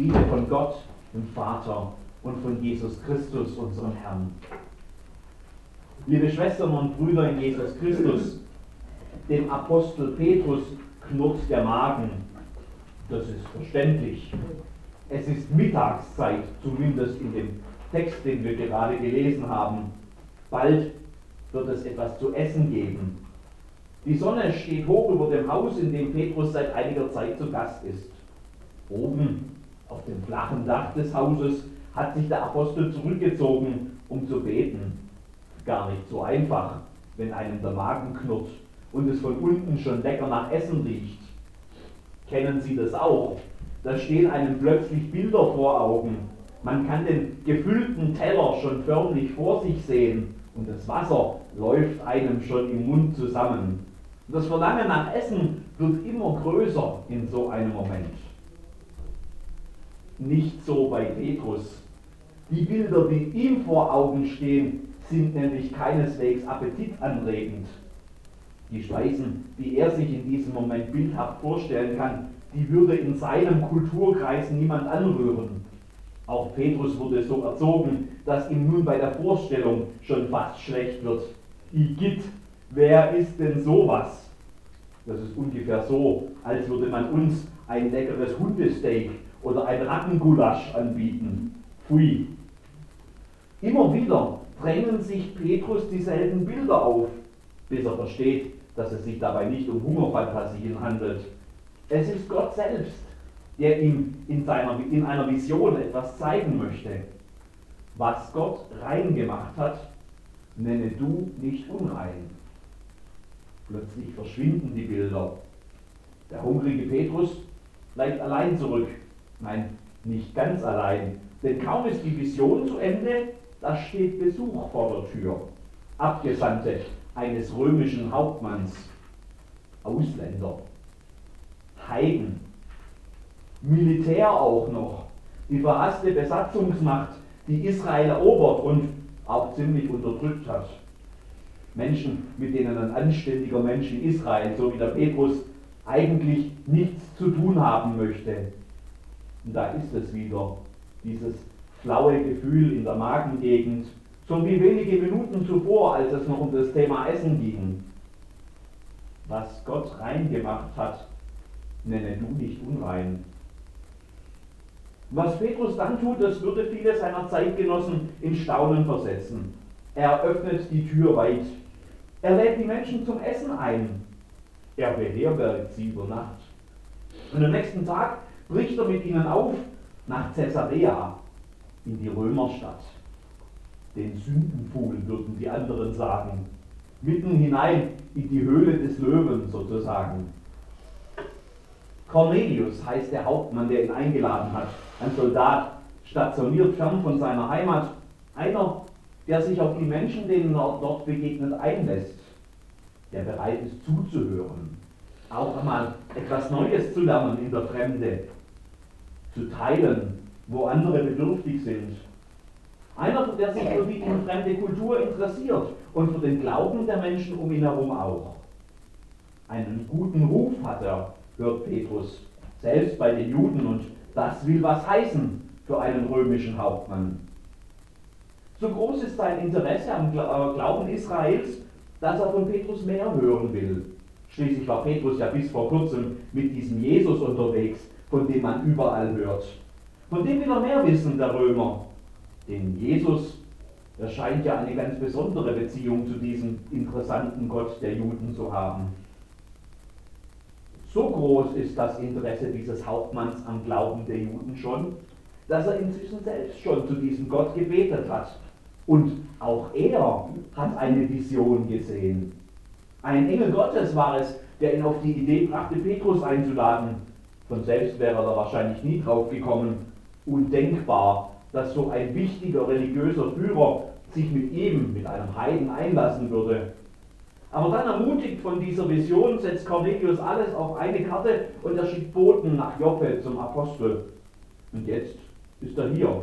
Friede von Gott, dem Vater und von Jesus Christus, unserem Herrn. Liebe Schwestern und Brüder in Jesus Christus, dem Apostel Petrus knurrt der Magen. Das ist verständlich. Es ist Mittagszeit, zumindest in dem Text, den wir gerade gelesen haben. Bald wird es etwas zu essen geben. Die Sonne steht hoch über dem Haus, in dem Petrus seit einiger Zeit zu Gast ist. Oben auf dem flachen Dach des Hauses hat sich der Apostel zurückgezogen, um zu beten. Gar nicht so einfach, wenn einem der Magen knurrt und es von unten schon lecker nach Essen riecht. Kennen Sie das auch? Da stehen einem plötzlich Bilder vor Augen. Man kann den gefüllten Teller schon förmlich vor sich sehen und das Wasser läuft einem schon im Mund zusammen. Das Verlangen nach Essen wird immer größer in so einem Moment. Nicht so bei Petrus. Die Bilder, die ihm vor Augen stehen, sind nämlich keineswegs appetitanregend. Die Speisen, die er sich in diesem Moment bildhaft vorstellen kann, die würde in seinem Kulturkreis niemand anrühren. Auch Petrus wurde so erzogen, dass ihm nun bei der Vorstellung schon fast schlecht wird. Igitt, wer ist denn sowas? Das ist ungefähr so, als würde man uns ein leckeres Hundesteak oder ein Rattengulasch anbieten. Pfui. Immer wieder drängen sich Petrus dieselben Bilder auf, bis er versteht, dass es sich dabei nicht um Hungerfantasien handelt. Es ist Gott selbst, der ihm in, seiner, in einer Vision etwas zeigen möchte. Was Gott rein gemacht hat, nenne du nicht unrein. Plötzlich verschwinden die Bilder. Der hungrige Petrus bleibt allein zurück. Nein, nicht ganz allein. Denn kaum ist die Vision zu Ende, da steht Besuch vor der Tür. Abgesandte eines römischen Hauptmanns. Ausländer. Heiden. Militär auch noch. Die verhasste Besatzungsmacht, die Israel erobert und auch ziemlich unterdrückt hat. Menschen, mit denen ein anständiger Mensch in Israel, so wie der Petrus, eigentlich nichts zu tun haben möchte. Und da ist es wieder, dieses flaue Gefühl in der Magengegend, so wie wenige Minuten zuvor, als es noch um das Thema Essen ging. Was Gott rein gemacht hat, nenne du nicht unrein. Was Petrus dann tut, das würde viele seiner Zeitgenossen in Staunen versetzen. Er öffnet die Tür weit. Er lädt die Menschen zum Essen ein. Er beherbergt sie über Nacht. Und am nächsten Tag bricht er mit ihnen auf nach Caesarea, in die Römerstadt. Den Sündenpfuhl würden die anderen sagen. Mitten hinein in die Höhle des Löwen sozusagen. Cornelius heißt der Hauptmann, der ihn eingeladen hat. Ein Soldat, stationiert fern von seiner Heimat. Einer, der sich auf die Menschen, denen er dort begegnet, einlässt. Der bereit ist zuzuhören. Auch einmal etwas Neues zu lernen in der Fremde. Zu teilen, wo andere bedürftig sind. Einer, der sich für die fremde Kultur interessiert und für den Glauben der Menschen um ihn herum auch. Einen guten Ruf hat er hört Petrus, selbst bei den Juden, und das will was heißen für einen römischen Hauptmann. So groß ist sein Interesse am äh, Glauben Israels, dass er von Petrus mehr hören will. Schließlich war Petrus ja bis vor kurzem mit diesem Jesus unterwegs, von dem man überall hört. Von dem will er mehr wissen, der Römer. Denn Jesus, er scheint ja eine ganz besondere Beziehung zu diesem interessanten Gott der Juden zu haben. So groß ist das Interesse dieses Hauptmanns am Glauben der Juden schon, dass er inzwischen selbst schon zu diesem Gott gebetet hat. Und auch er hat eine Vision gesehen. Ein Engel Gottes war es, der ihn auf die Idee brachte, Petrus einzuladen. Von selbst wäre er da wahrscheinlich nie drauf gekommen. Undenkbar, dass so ein wichtiger religiöser Führer sich mit ihm, mit einem Heiden einlassen würde. Aber dann ermutigt von dieser Vision setzt Cornelius alles auf eine Karte und er schickt Boten nach Joppe zum Apostel. Und jetzt ist er hier.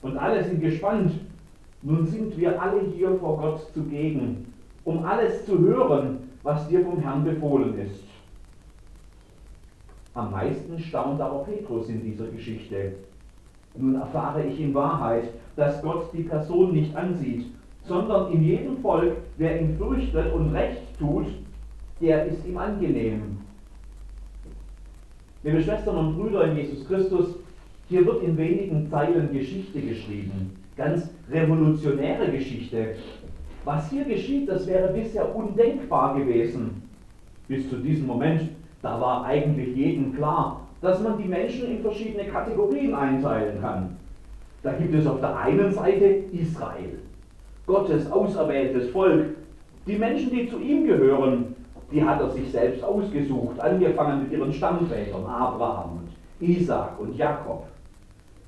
Und alle sind gespannt. Nun sind wir alle hier vor Gott zugegen, um alles zu hören, was dir vom Herrn befohlen ist. Am meisten staunt aber Petrus in dieser Geschichte. Nun erfahre ich in Wahrheit, dass Gott die Person nicht ansieht, sondern in jedem Volk, wer ihn fürchtet und Recht tut, der ist ihm angenehm. Liebe Schwestern und Brüder in Jesus Christus, hier wird in wenigen Zeilen Geschichte geschrieben, ganz revolutionäre Geschichte. Was hier geschieht, das wäre bisher undenkbar gewesen. Bis zu diesem Moment, da war eigentlich jedem klar, dass man die Menschen in verschiedene Kategorien einteilen kann. Da gibt es auf der einen Seite Israel, Gottes auserwähltes Volk. Die Menschen, die zu ihm gehören, die hat er sich selbst ausgesucht, angefangen mit ihren Stammvätern Abraham und Isaac und Jakob.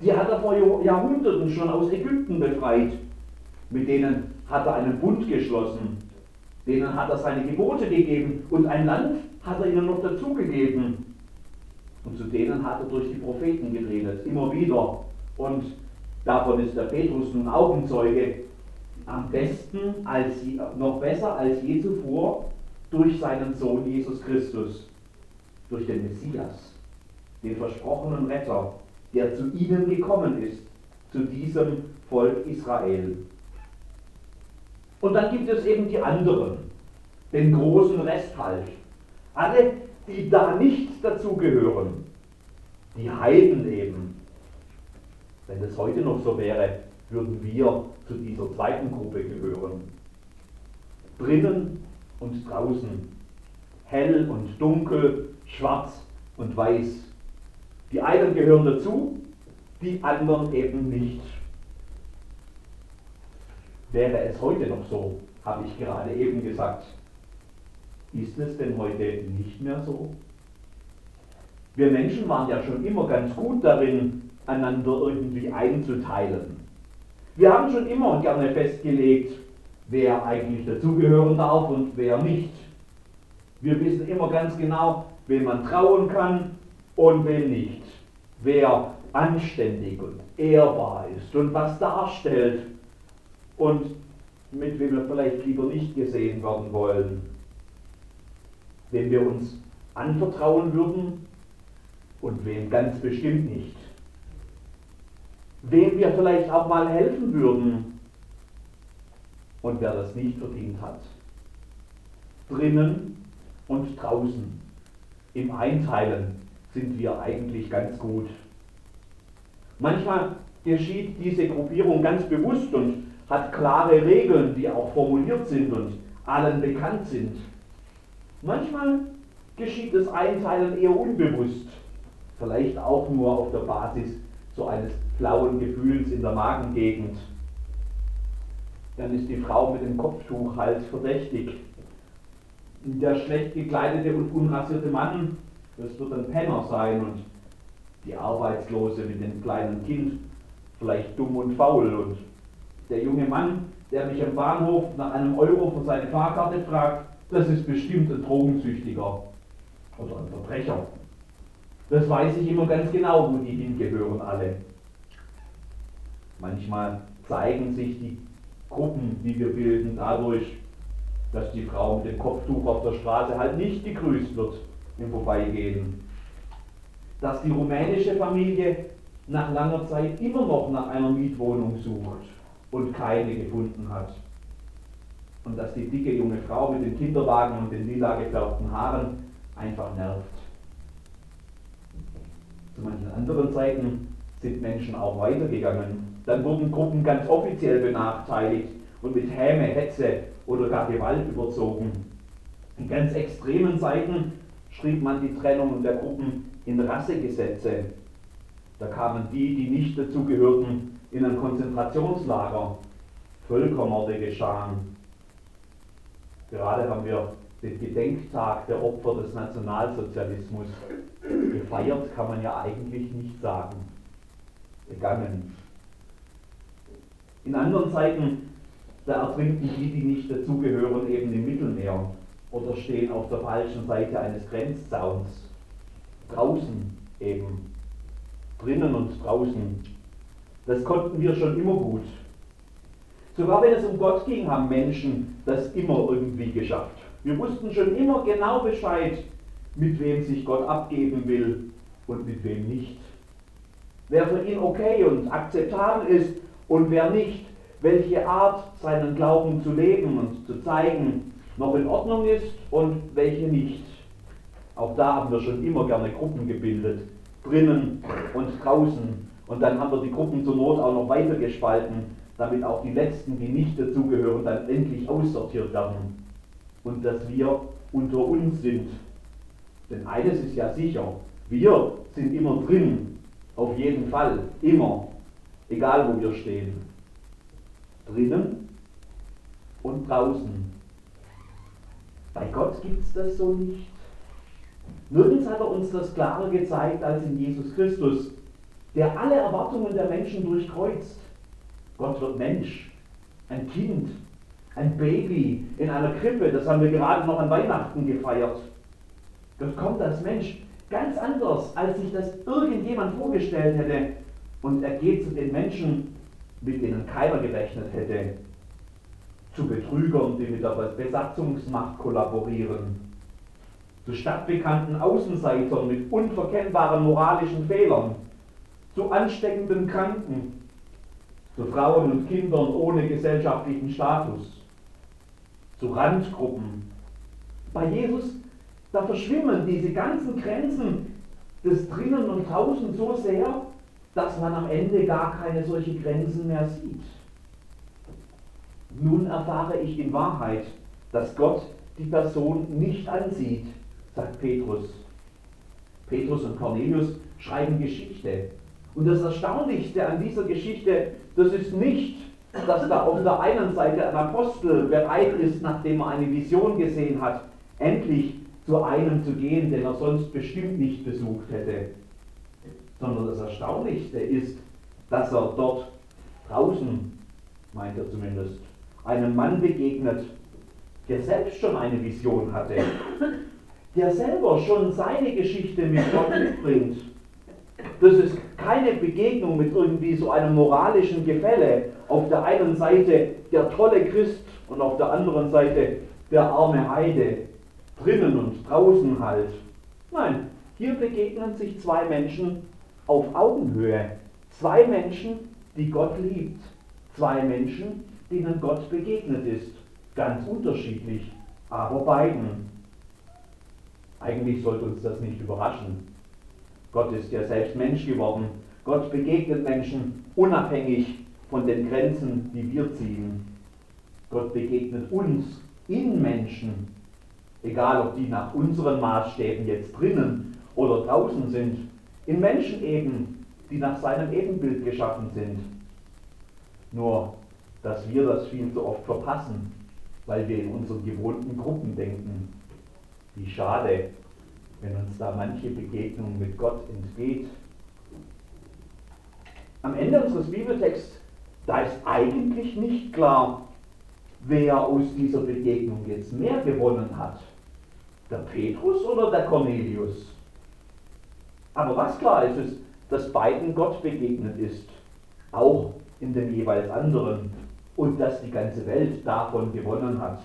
Die hat er vor Jahrhunderten schon aus Ägypten befreit. Mit denen hat er einen Bund geschlossen. Denen hat er seine Gebote gegeben und ein Land hat er ihnen noch dazugegeben. Und zu denen hat er durch die Propheten geredet, immer wieder. Und davon ist der Petrus nun Augenzeuge. Am besten, als, noch besser als je zuvor, durch seinen Sohn Jesus Christus, durch den Messias, den versprochenen Retter, der zu ihnen gekommen ist, zu diesem Volk Israel. Und dann gibt es eben die anderen, den großen Rest halt. Alle, die da nicht dazugehören, die Heiden eben. Wenn es heute noch so wäre, würden wir zu dieser zweiten Gruppe gehören. Drinnen und draußen, hell und dunkel, schwarz und weiß. Die einen gehören dazu, die anderen eben nicht. Wäre es heute noch so, habe ich gerade eben gesagt. Ist es denn heute nicht mehr so? Wir Menschen waren ja schon immer ganz gut darin, einander irgendwie einzuteilen. Wir haben schon immer gerne festgelegt, wer eigentlich dazugehören darf und wer nicht. Wir wissen immer ganz genau, wem man trauen kann und wem nicht. Wer anständig und ehrbar ist und was darstellt und mit wem wir vielleicht lieber nicht gesehen werden wollen. Wem wir uns anvertrauen würden und wem ganz bestimmt nicht. Wem wir vielleicht auch mal helfen würden und wer das nicht verdient hat. Drinnen und draußen. Im Einteilen sind wir eigentlich ganz gut. Manchmal geschieht diese Gruppierung ganz bewusst und hat klare Regeln, die auch formuliert sind und allen bekannt sind. Manchmal geschieht das Einteilen eher unbewusst, vielleicht auch nur auf der Basis so eines flauen Gefühls in der Magengegend dann ist die Frau mit dem Kopftuch halt verdächtig. Der schlecht gekleidete und unrasierte Mann, das wird ein Penner sein und die Arbeitslose mit dem kleinen Kind vielleicht dumm und faul und der junge Mann, der mich am Bahnhof nach einem Euro für seine Fahrkarte fragt, das ist bestimmt ein Drogensüchtiger oder ein Verbrecher. Das weiß ich immer ganz genau, wo die hingehören alle. Manchmal zeigen sich die Gruppen, die wir bilden, dadurch, dass die Frau mit dem Kopftuch auf der Straße halt nicht gegrüßt wird im Vorbeigehen. Dass die rumänische Familie nach langer Zeit immer noch nach einer Mietwohnung sucht und keine gefunden hat. Und dass die dicke junge Frau mit dem Kinderwagen und den lila gefärbten Haaren einfach nervt. Zu manchen anderen Zeiten sind Menschen auch weitergegangen dann wurden Gruppen ganz offiziell benachteiligt und mit Häme, Hetze oder gar Gewalt überzogen. In ganz extremen Zeiten schrieb man die Trennung der Gruppen in Rassegesetze. Da kamen die, die nicht dazugehörten, in ein Konzentrationslager. Völkermorde geschahen. Gerade haben wir den Gedenktag der Opfer des Nationalsozialismus gefeiert, kann man ja eigentlich nicht sagen. Begangen. In anderen Zeiten, da ertrinken die, die nicht dazugehören, eben im Mittelmeer oder stehen auf der falschen Seite eines Grenzzauns. Draußen eben. Drinnen und draußen. Das konnten wir schon immer gut. Sogar wenn es um Gott ging, haben Menschen das immer irgendwie geschafft. Wir wussten schon immer genau Bescheid, mit wem sich Gott abgeben will und mit wem nicht. wer für ihn okay und akzeptabel ist und wer nicht, welche Art seinen Glauben zu leben und zu zeigen noch in Ordnung ist und welche nicht. Auch da haben wir schon immer gerne Gruppen gebildet, drinnen und draußen. Und dann haben wir die Gruppen zur Not auch noch weiter gespalten, damit auch die Letzten, die nicht dazugehören, dann endlich aussortiert werden. Und dass wir unter uns sind. Denn eines ist ja sicher, wir sind immer drin, auf jeden Fall, immer, egal wo wir stehen. Drinnen und draußen. Bei Gott gibt es das so nicht. Nirgends hat er uns das klarer gezeigt als in Jesus Christus, der alle Erwartungen der Menschen durchkreuzt. Gott wird Mensch, ein Kind, ein Baby in einer Krippe, das haben wir gerade noch an Weihnachten gefeiert. Gott kommt als Mensch ganz anders, als sich das irgendjemand vorgestellt hätte. Und er geht zu den Menschen, mit denen keiner gerechnet hätte, zu Betrügern, die mit der Besatzungsmacht kollaborieren, zu stadtbekannten Außenseitern mit unverkennbaren moralischen Fehlern, zu ansteckenden Kranken, zu Frauen und Kindern ohne gesellschaftlichen Status, zu Randgruppen. Bei Jesus, da verschwimmen diese ganzen Grenzen des Drinnen und Draußen so sehr, dass man am Ende gar keine solche Grenzen mehr sieht. Nun erfahre ich in Wahrheit, dass Gott die Person nicht ansieht, sagt Petrus. Petrus und Cornelius schreiben Geschichte. Und das Erstaunlichste an dieser Geschichte, das ist nicht, dass da auf der einen Seite ein Apostel bereit ist, nachdem er eine Vision gesehen hat, endlich zu einem zu gehen, den er sonst bestimmt nicht besucht hätte. Sondern das Erstaunlichste ist, dass er dort draußen, meint er zumindest, einem Mann begegnet, der selbst schon eine Vision hatte, der selber schon seine Geschichte mit Gott mitbringt. Das ist keine Begegnung mit irgendwie so einem moralischen Gefälle. Auf der einen Seite der tolle Christ und auf der anderen Seite der arme Heide. Drinnen und draußen halt. Nein, hier begegnen sich zwei Menschen auf Augenhöhe. Zwei Menschen, die Gott liebt. Zwei Menschen, denen Gott begegnet ist. Ganz unterschiedlich, aber beiden. Eigentlich sollte uns das nicht überraschen. Gott ist ja selbst Mensch geworden. Gott begegnet Menschen unabhängig von den Grenzen, die wir ziehen. Gott begegnet uns in Menschen, egal ob die nach unseren Maßstäben jetzt drinnen oder draußen sind, in Menschen eben, die nach seinem Ebenbild geschaffen sind. Nur dass wir das viel zu oft verpassen, weil wir in unseren gewohnten Gruppen denken. Wie schade, wenn uns da manche Begegnung mit Gott entgeht. Am Ende unseres Bibeltexts, da ist eigentlich nicht klar, wer aus dieser Begegnung jetzt mehr gewonnen hat. Der Petrus oder der Cornelius? Aber was klar ist, ist, dass beiden Gott begegnet ist, auch in den jeweils anderen und dass die ganze Welt davon gewonnen hat.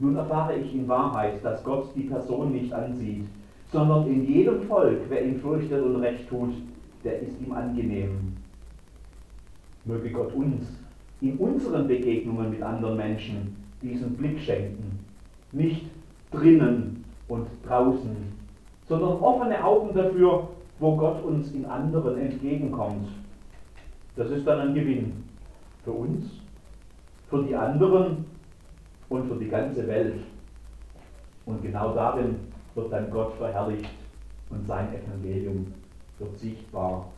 Nun erfahre ich in Wahrheit, dass Gott die Person nicht ansieht, sondern in jedem Volk, wer ihn fürchtet und recht tut, der ist ihm angenehm. Möge Gott uns in unseren Begegnungen mit anderen Menschen diesen Blick schenken. Nicht drinnen und draußen, sondern offene Augen dafür, wo Gott uns in anderen entgegenkommt. Das ist dann ein Gewinn für uns, für die anderen und für die ganze Welt. Und genau darin wird dann Gott verherrlicht und sein Evangelium wird sichtbar.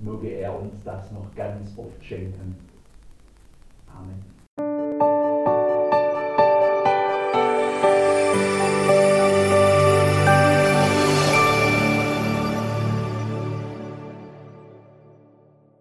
Möge er uns das noch ganz oft schenken. Amen.